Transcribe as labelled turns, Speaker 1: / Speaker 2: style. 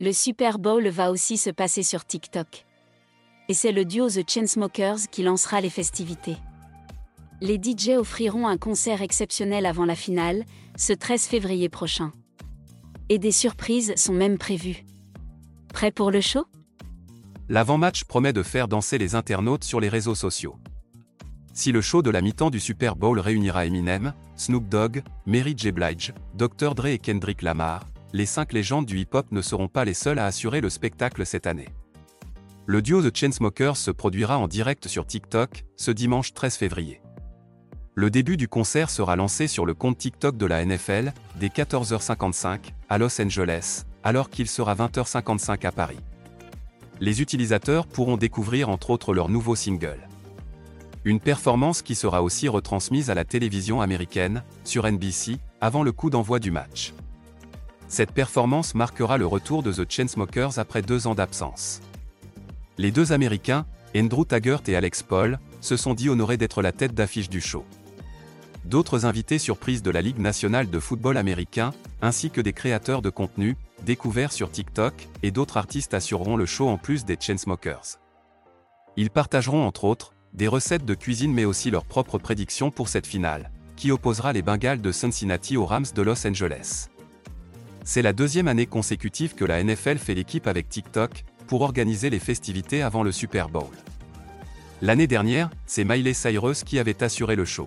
Speaker 1: Le Super Bowl va aussi se passer sur TikTok. Et c'est le duo The Chainsmokers qui lancera les festivités. Les DJ offriront un concert exceptionnel avant la finale, ce 13 février prochain. Et des surprises sont même prévues. Prêt pour le show?
Speaker 2: L'avant-match promet de faire danser les internautes sur les réseaux sociaux. Si le show de la mi-temps du Super Bowl réunira Eminem, Snoop Dogg, Mary J. Blige, Dr. Dre et Kendrick Lamar, les cinq légendes du hip-hop ne seront pas les seuls à assurer le spectacle cette année. Le duo The Chainsmokers se produira en direct sur TikTok, ce dimanche 13 février. Le début du concert sera lancé sur le compte TikTok de la NFL, dès 14h55, à Los Angeles, alors qu'il sera 20h55 à Paris. Les utilisateurs pourront découvrir entre autres leur nouveau single. Une performance qui sera aussi retransmise à la télévision américaine, sur NBC, avant le coup d'envoi du match. Cette performance marquera le retour de The Chainsmokers après deux ans d'absence. Les deux Américains, Andrew Taggart et Alex Paul, se sont dit honorés d'être la tête d'affiche du show. D'autres invités surprises de la Ligue nationale de football américain, ainsi que des créateurs de contenu, découverts sur TikTok, et d'autres artistes assureront le show en plus des Chainsmokers. Ils partageront entre autres, des recettes de cuisine mais aussi leurs propres prédictions pour cette finale, qui opposera les Bengals de Cincinnati aux Rams de Los Angeles. C'est la deuxième année consécutive que la NFL fait l'équipe avec TikTok pour organiser les festivités avant le Super Bowl. L'année dernière, c'est Miley Cyrus qui avait assuré le show.